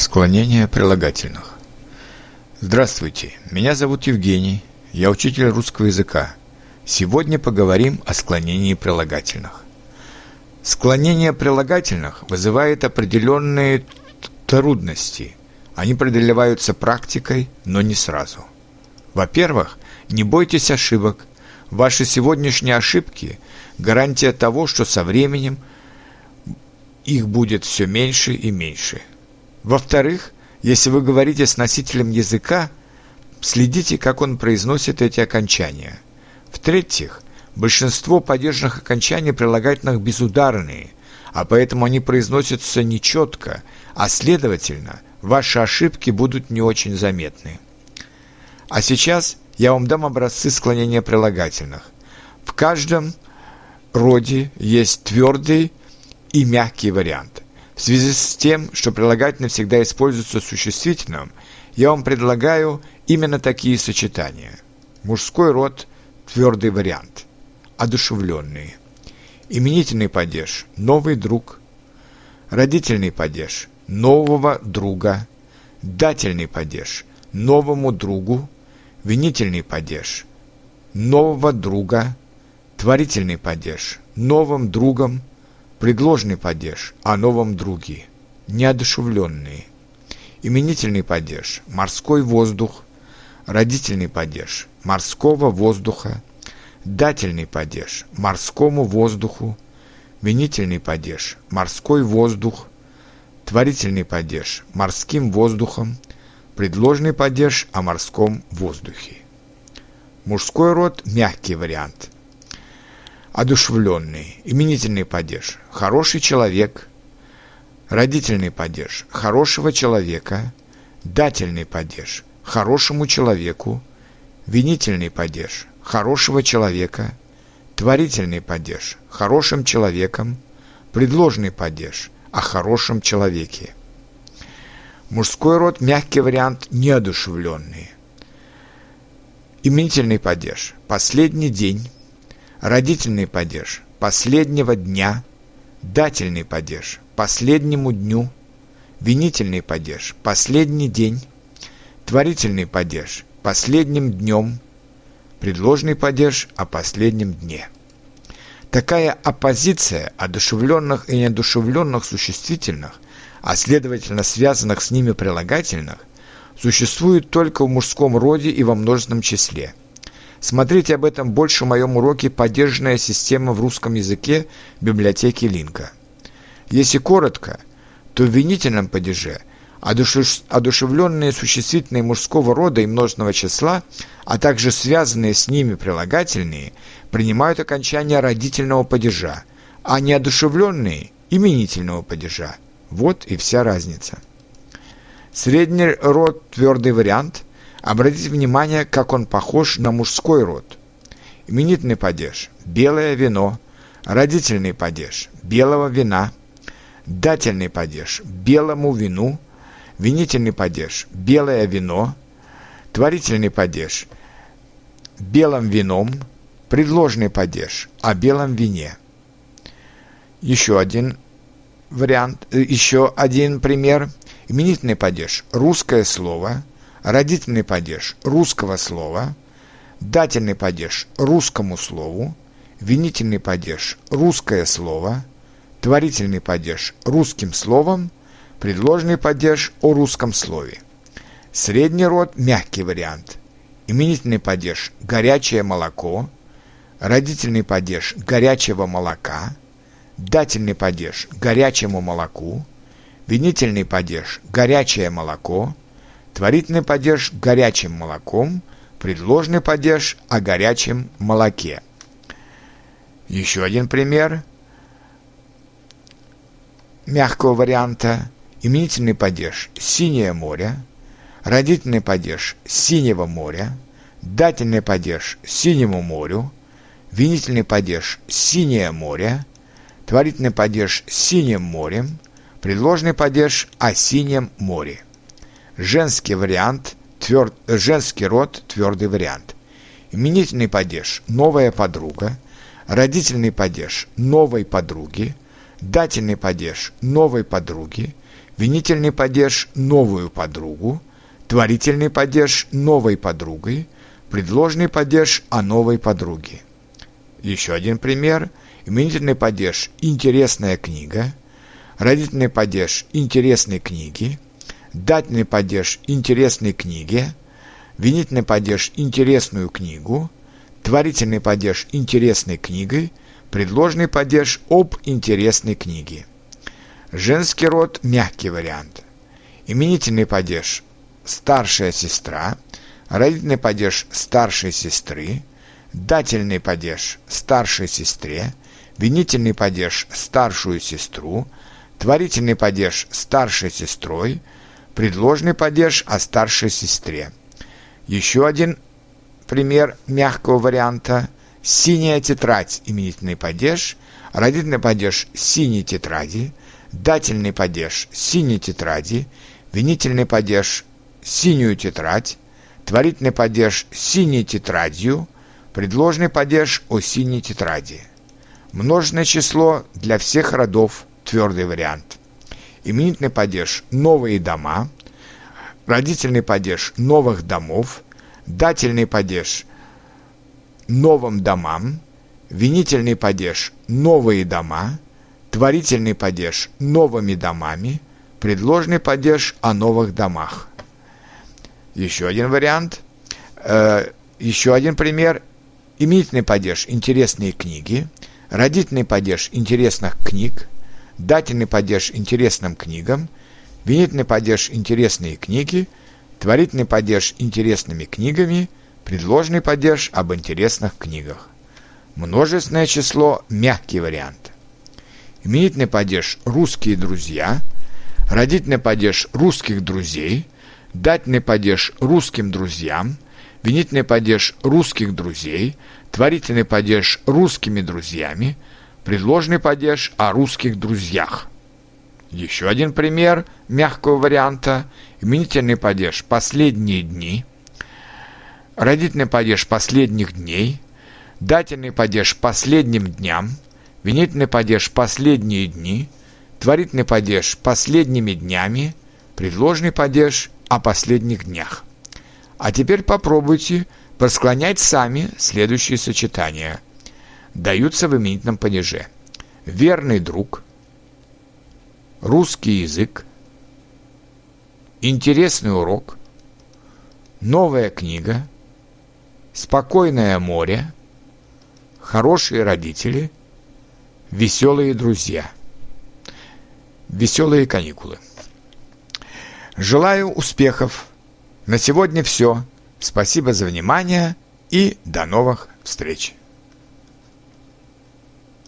Склонение прилагательных. Здравствуйте, меня зовут Евгений, я учитель русского языка. Сегодня поговорим о склонении прилагательных. Склонение прилагательных вызывает определенные трудности. Они преодолеваются практикой, но не сразу. Во-первых, не бойтесь ошибок. Ваши сегодняшние ошибки – гарантия того, что со временем их будет все меньше и меньше – во-вторых, если вы говорите с носителем языка, следите, как он произносит эти окончания. В-третьих, большинство падежных окончаний прилагательных безударные, а поэтому они произносятся нечетко, а следовательно, ваши ошибки будут не очень заметны. А сейчас я вам дам образцы склонения прилагательных. В каждом роде есть твердый и мягкий вариант – в связи с тем, что прилагательное всегда используется существительным, я вам предлагаю именно такие сочетания. Мужской род – твердый вариант. Одушевленные. Именительный падеж – новый друг. Родительный падеж – нового друга. Дательный падеж – новому другу. Винительный падеж – нового друга. Творительный падеж – новым другом Предложный падеж о новом друге. Неодушевленные. Именительный падеж – морской воздух. Родительный падеж – морского воздуха. Дательный падеж – морскому воздуху. Винительный падеж – морской воздух. Творительный падеж – морским воздухом. Предложный падеж о морском воздухе. Мужской род – мягкий вариант – одушевленный, именительный падеж, хороший человек, родительный падеж, хорошего человека, дательный падеж, хорошему человеку, винительный падеж, хорошего человека, творительный падеж, хорошим человеком, предложный падеж, о хорошем человеке. Мужской род – мягкий вариант неодушевленный. Именительный падеж – последний день, родительный падеж последнего дня, дательный падеж последнему дню, винительный падеж последний день, творительный падеж последним днем, предложный падеж о последнем дне. Такая оппозиция одушевленных и неодушевленных существительных, а следовательно связанных с ними прилагательных, существует только в мужском роде и во множественном числе – Смотрите об этом больше в моем уроке «Поддержанная система в русском языке» библиотеки Линка. Если коротко, то в винительном падеже одушевленные существительные мужского рода и множественного числа, а также связанные с ними прилагательные, принимают окончание родительного падежа, а неодушевленные – именительного падежа. Вот и вся разница. Средний род – твердый вариант – Обратите внимание, как он похож на мужской род. Именительный падеж – белое вино, родительный падеж – белого вина, дательный падеж – белому вину, винительный падеж – белое вино, творительный падеж – белым вином, предложный падеж – о белом вине. Еще один вариант, э, еще один пример. Именительный падеж – русское слово – родительный падеж русского слова, дательный падеж русскому слову, винительный падеж русское слово, творительный падеж русским словом, предложный падеж о русском слове. Средний род – мягкий вариант. Именительный падеж – горячее молоко, родительный падеж – горячего молока, дательный падеж – горячему молоку, винительный падеж – горячее молоко – Творительный падеж горячим молоком, предложный падеж о горячем молоке. Еще один пример мягкого варианта. Именительный падеж «Синее море», родительный падеж «Синего моря», дательный падеж «Синему морю», винительный падеж «Синее море», творительный падеж «Синим морем», предложный падеж «О синем море». Женский вариант, твер... женский род, твердый вариант. Именительный падеж – новая подруга. Родительный падеж – новой подруги. Дательный падеж – новой подруги. винительный падеж – новую подругу, творительный падеж – новой подругой, предложный падеж – о новой подруге. Еще один пример. Именительный падеж – интересная книга, родительный падеж – интересной книги, дательный падеж – интересной книге, винительный падеж – интересную книгу, творительный падеж – интересной книгой, предложный падеж – об интересной книге. Женский род – мягкий вариант. Именительный падеж – старшая сестра, родительный падеж – старшей сестры, дательный падеж – старшей сестре, винительный падеж – старшую сестру, творительный падеж – старшей сестрой, предложный падеж о старшей сестре. Еще один пример мягкого варианта – синяя тетрадь, именительный падеж, родительный падеж – синей тетради, дательный падеж – синей тетради, винительный падеж – синюю тетрадь, творительный падеж – синей тетрадью, предложный падеж о синей тетради. Множное число для всех родов – твердый вариант. Именительный падеж – новые дома, родительный падеж – новых домов, дательный падеж – новым домам, винительный падеж – новые дома, творительный падеж – новыми домами, предложный падеж – о новых домах. Еще один вариант, э, еще один пример. Именительный падеж – интересные книги, родительный падеж – интересных книг, дательный падеж – интересным книгам, винительный падеж – интересные книги, творительный падеж – интересными книгами, предложный падеж – об интересных книгах. Множественное число – мягкий вариант. Именительный падеж – русские друзья, родительный падеж – русских друзей, дательный падеж – русским друзьям – винительный падеж русских друзей, творительный падеж русскими друзьями, предложный падеж о русских друзьях. Еще один пример мягкого варианта – именительный падеж «последние дни», родительный падеж «последних дней», дательный падеж «последним дням», винительный падеж «последние дни», творительный падеж «последними днями», предложный падеж «о последних днях». А теперь попробуйте просклонять сами следующие сочетания. Даются в именительном падеже. Верный друг, русский язык, интересный урок, новая книга, спокойное море, хорошие родители, веселые друзья, веселые каникулы. Желаю успехов! На сегодня все. Спасибо за внимание и до новых встреч.